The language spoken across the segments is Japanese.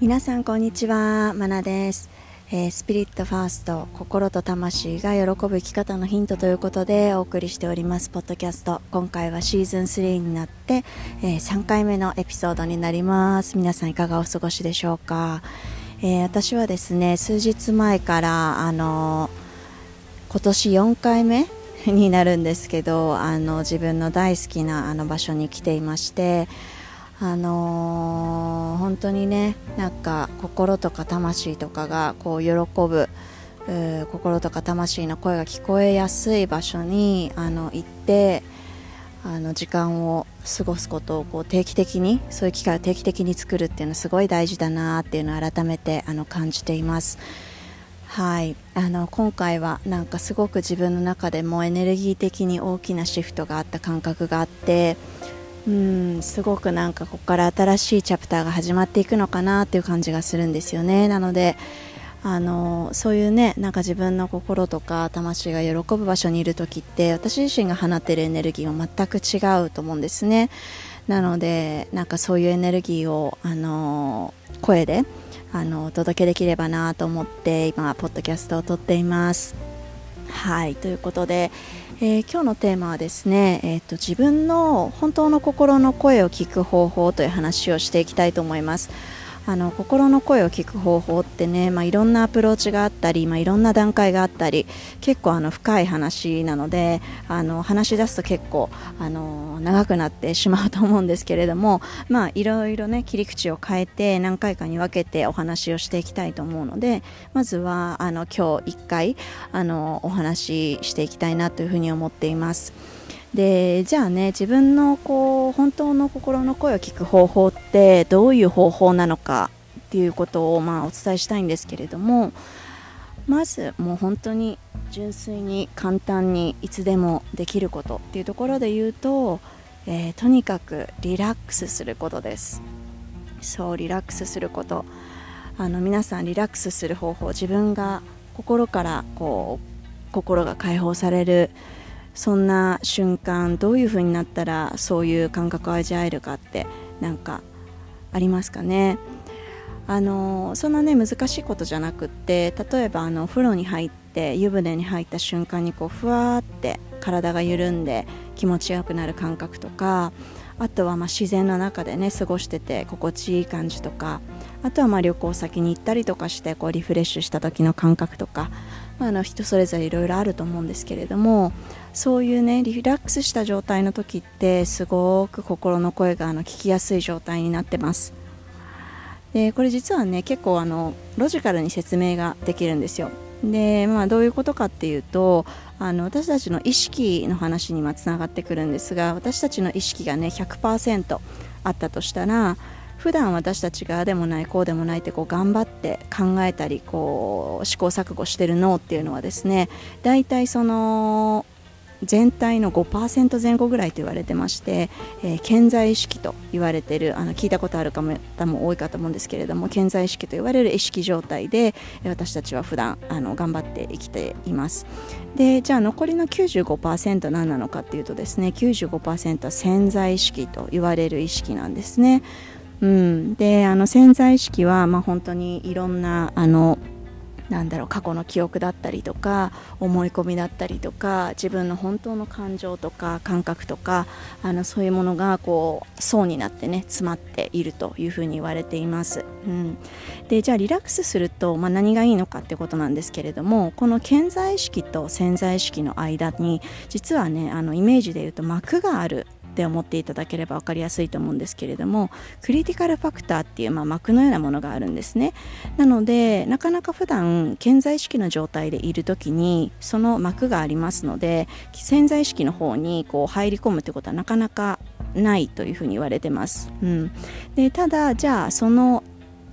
皆さんこんにちは。まなです、えー、スピリットファースト心と魂が喜ぶ生き方のヒントということでお送りしております。ポッドキャスト。今回はシーズン3になって、えー、3回目のエピソードになります。皆さんいかがお過ごしでしょうか、えー、私はですね数日前からあの今年4回目になるんですけどあの自分の大好きなあの場所に来ていましてあのー、本当にねなんか心とか魂とかがこう喜ぶ心とか魂の声が聞こえやすい場所にあの行ってあの時間を過ごすことをこう定期的にそういう機会を定期的に作るっていうのはすごい大事だなっていうのを改めてあの感じています。はいあの今回はなんかすごく自分の中でもエネルギー的に大きなシフトがあった感覚があってうんすごくなんかここから新しいチャプターが始まっていくのかなっていう感じがするんですよね。なのであのそういうねなんか自分の心とか魂が喜ぶ場所にいる時って私自身が放っているエネルギーは全く違うと思うんですね。なのでなんかそういうエネルギーをあの声であのお届けできればなと思って今ポッドキャストを撮っています。はいということでえー、今日のテーマはですね、えーと、自分の本当の心の声を聞く方法という話をしていきたいと思います。あの心の声を聞く方法ってね、まあ、いろんなアプローチがあったり、まあ、いろんな段階があったり結構あの深い話なのであの話し出すと結構あの長くなってしまうと思うんですけれども、まあ、いろいろね切り口を変えて何回かに分けてお話をしていきたいと思うのでまずはあの今日1回あのお話ししていきたいなというふうに思っています。でじゃあね自分のこう本当の心の声を聞く方法ってどういう方法なのかっていうことをまあお伝えしたいんですけれどもまずもう本当に純粋に簡単にいつでもできることっていうところで言うと、えー、とにかくリラックスすることです。そうリラックスすること。あの皆さんリラックスする方法自分が心からこう心が解放されるそんな瞬間どういう風になったらそういう感覚を味わえるかってなんかありますかね？あのそんなね難しいことじゃなくって例えばあのお風呂に入って湯船に入った瞬間にこうふわーって体が緩んで気持ちよくなる感覚とかあとはま自然の中でね過ごしてて心地いい感じとかあとはま旅行先に行ったりとかしてこうリフレッシュした時の感覚とかまあ、の人それぞれいろいろあると思うんですけれどもそういうねリラックスした状態の時ってすごく心の声があの聞きやすい状態になってます。でこれ実はね結構あのロジカルに説明ができるんですよ。で、まあ、どういうことかっていうとあの私たちの意識の話につながってくるんですが私たちの意識がね100%あったとしたら普段私たちがあでもないこうでもないってこう頑張って考えたりこう試行錯誤してる脳っていうのはですね大体その全体の5%前後ぐらいと言われてまして、えー、健在意識と言われているあの聞いたことある方も多いかと思うんですけれども健在意識と言われる意識状態で私たちは普段あの頑張って生きています。でじゃあ残りの95%何なのかっていうとですね95%は潜在意識と言われる意識なんですね。うん、であの潜在意識は、まあ、本当にいろんなあのなんだろう過去の記憶だったりとか思い込みだったりとか自分の本当の感情とか感覚とかあのそういうものがこう層になってね詰まっているというふうに言われています、うん、でじゃあリラックスすると、まあ、何がいいのかってことなんですけれどもこの潜在意識と潜在意識の間に実はねあのイメージで言うと膜があるって思っていただければ分かりやすいと思うんですけれどもクリティカルファクターっていう、まあ、膜のようなものがあるんですね。なのでなかなか普段潜在意識の状態でいる時にその膜がありますので潜在意識の方にこう入り込むってことはなかなかないというふうに言われてます、うん、でただじゃあその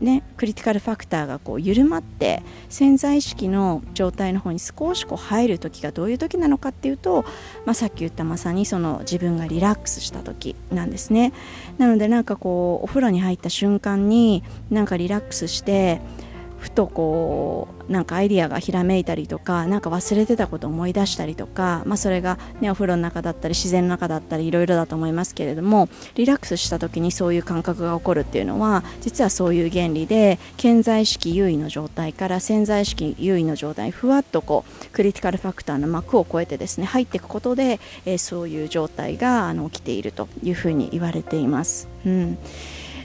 ね、クリティカルファクターがこう緩まって潜在意識の状態の方に少しこう入る時がどういう時なのかっていうと、まあ、さっき言ったまさにその自分がリラックスした時なんですね。なのでなんかこうお風呂に入った瞬間になんかリラックスしてふとこうなんかアイディアがひらめいたりとか何か忘れてたことを思い出したりとか、まあ、それが、ね、お風呂の中だったり自然の中だったりいろいろだと思いますけれどもリラックスした時にそういう感覚が起こるっていうのは実はそういう原理で健在意識優位の状態から潜在意識優位の状態にふわっとこうクリティカルファクターの膜を越えてですね入っていくことで、えー、そういう状態があの起きているというふうに言われています。うん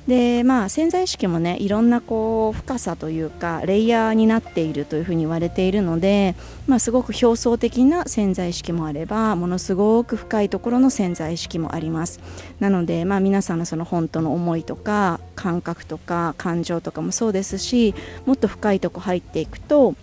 でまあ潜在意識もねいろんなこう深さというかレイヤーになっているというふうに言われているので、まあ、すごく表層的な潜在意識もあればものすごく深いところの潜在意識もあります。なので、まあ、皆さんのその本当の思いとか感覚とか感情とかもそうですしもっと深いとこ入っていくと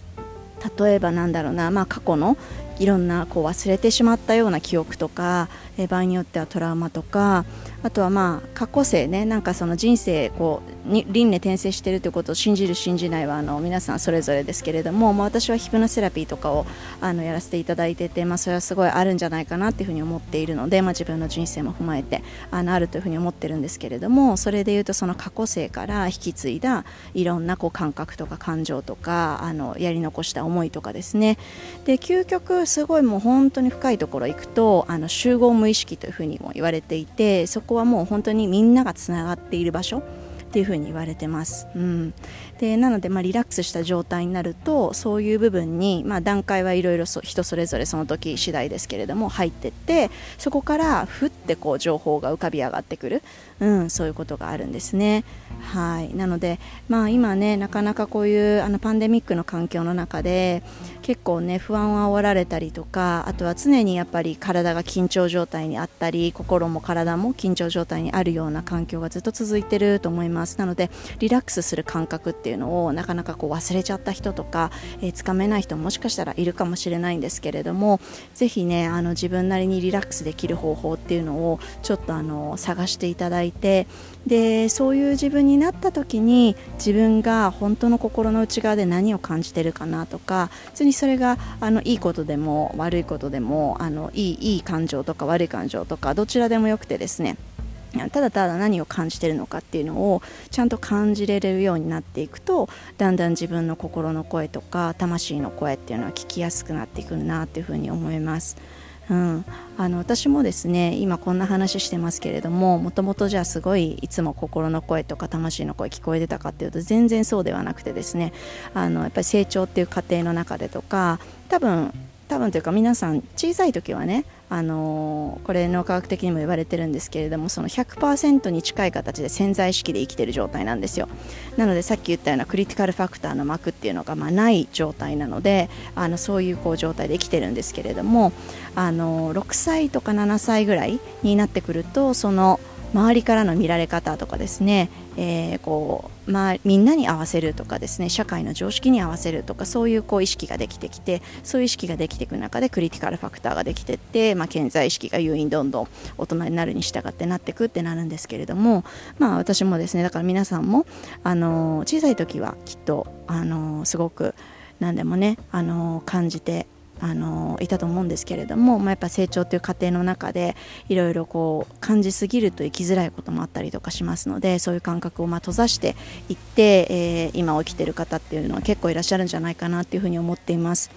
例えばなんだろうな、まあ、過去のいろんなこう忘れてしまったような記憶とか、え場合によってはトラウマとかあとはまあ過去性ねなんかその人生こうに輪廻転生しているということを信じる信じないはあの皆さんそれぞれですけれども、まあ、私はヒプノセラピーとかをあのやらせていただいてて、まあ、それはすごいあるんじゃないかなっていうふうに思っているので、まあ、自分の人生も踏まえてあのあるというふうに思ってるんですけれどもそれでいうとその過去性から引き継いだいろんなこう感覚とか感情とかあのやり残した思いとかですね。で究極すごいもう本当に深いところ行くとあの集合無意識というふうにも言われていてそこはもう本当にみんながつながっている場所っていうふうに言われてます。うん、でなので、まあ、リラックスした状態になるとそういう部分に、まあ、段階はいろいろ人それぞれその時次第ですけれども入ってってそこからふってこう情報が浮かび上がってくる、うん、そういうことがあるんですね。はいなので、まあ、今ねなかなかこういうあのパンデミックの環境の中で結構ね不安を煽られたりとかあとは常にやっぱり体が緊張状態にあったり心も体も緊張状態にあるような環境がずっと続いてると思いますなのでリラックスする感覚っていうのをなかなかこう忘れちゃった人とか、えー、つかめない人もしかしたらいるかもしれないんですけれどもぜひねあの自分なりにリラックスできる方法っていうのをちょっとあの探していただいてでそういう自分になった時に自分が本当の心の内側で何を感じてるかなとか別にそれがあのいいことでも悪いことでもあのいいいい感情とか悪い感情とかどちらでもよくてですねただただ何を感じてるのかっていうのをちゃんと感じれるようになっていくとだんだん自分の心の声とか魂の声っていうのは聞きやすくなっていくなっていうふうに思います。うん、あの私もですね今こんな話してますけれどももともとじゃあすごいいつも心の声とか魂の声聞こえてたかっていうと全然そうではなくてですねあのやっぱり成長っていう過程の中でとか多分多分というか皆さん小さい時はねあの、これ脳科学的にも言われてるんですけれどもその100%に近い形で潜在意識で生きてる状態なんですよ。なのでさっき言ったようなクリティカルファクターの膜っていうのがまあない状態なのであのそういうこう状態で生きてるんですけれどもあの、6歳とか7歳ぐらいになってくるとその周りからの見られ方とかですね、えー、こうまあ、みんなに合わせるとかですね社会の常識に合わせるとかそういうこう意識ができてきてそういう意識ができていく中でクリティカルファクターができていって、まあ、健在意識が優位にどんどん大人になるに従ってなっていくってなるんですけれども、まあ、私もですねだから皆さんもあの小さい時はきっとあのすごく何でもねあの感じてあのいたと思うんですけれども、まあ、やっぱ成長という過程の中でいろいろこう感じすぎると生きづらいこともあったりとかしますのでそういう感覚をま閉ざしていって、えー、今起きてる方っていうのは結構いらっしゃるんじゃないかなっていうふうに思っています。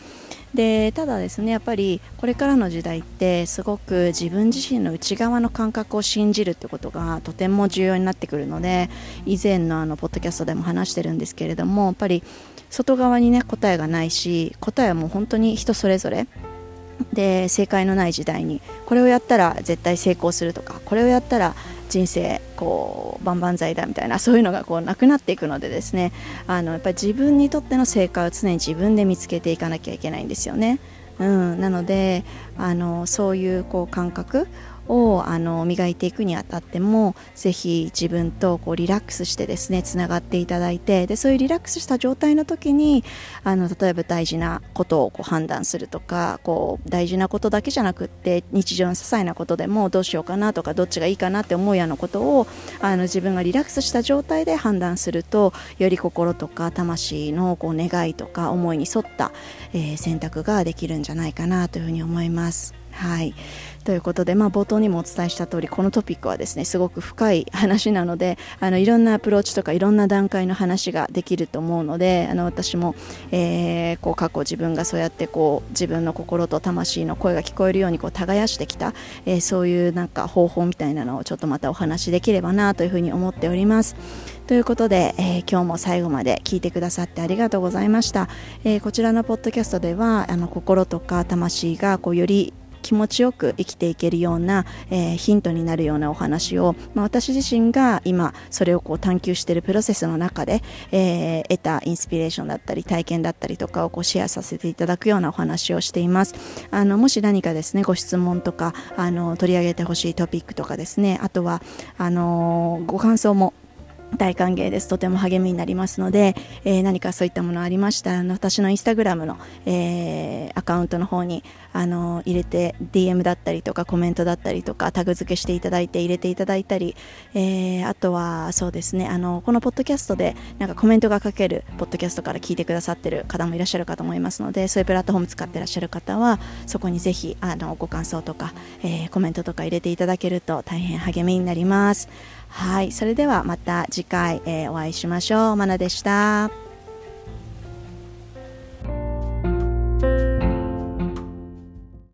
でただですねやっぱりこれからの時代ってすごく自分自身の内側の感覚を信じるってことがとても重要になってくるので以前のあのポッドキャストでも話してるんですけれどもやっぱり外側にね答えがないし答えはもう本当に人それぞれ。で正解のない時代にこれをやったら絶対成功するとかこれをやったら人生こう万々歳だみたいなそういうのがこうなくなっていくのでですねあのやっぱり自分にとっての正解を常に自分で見つけていかなきゃいけないんですよね。うん、なのであのそういうこう感覚をあの磨いていくにあたってもぜひ自分とこうリラックスしてですねつながっていただいてでそういうリラックスした状態の時にあの例えば大事なことをこう判断するとかこう大事なことだけじゃなくって日常の些細なことでもどうしようかなとかどっちがいいかなって思うようなことをあの自分がリラックスした状態で判断するとより心とか魂のこう願いとか思いに沿った、えー、選択ができるんじゃないかなというふうに思います。はいということで、まあ、冒頭にもお伝えした通りこのトピックはですねすごく深い話なので あのいろんなアプローチとかいろんな段階の話ができると思うのであの私も、えー、こう過去自分がそうやってこう自分の心と魂の声が聞こえるようにこう耕してきた、えー、そういうなんか方法みたいなのをちょっとまたお話しできればなというふうに思っております。ということで、えー、今日も最後まで聞いてくださってありがとうございました。えー、こちらのポッドキャストではあの心とか魂がこうより気持ちよく生きていけるような、えー、ヒントになるようなお話を、まあ、私自身が今それをこう探求しているプロセスの中で、えー、得たインスピレーションだったり体験だったりとかをこうシェアさせていただくようなお話をしていますあのもし何かですねご質問とかあの取り上げてほしいトピックとかですねあとはあのご感想も大歓迎です。とても励みになりますので、えー、何かそういったものありましたら、私のインスタグラムの、えー、アカウントの方に、あの入れて、DM だったりとかコメントだったりとかタグ付けしていただいて入れていただいたり、えー、あとはそうですね、あの、このポッドキャストでなんかコメントが書けるポッドキャストから聞いてくださってる方もいらっしゃるかと思いますので、そういうプラットフォーム使ってらっしゃる方は、そこにぜひ、あの、ご感想とか、えコメントとか入れていただけると大変励みになります。はい、それではまた次回、えー、お会いしましょう。まなでした。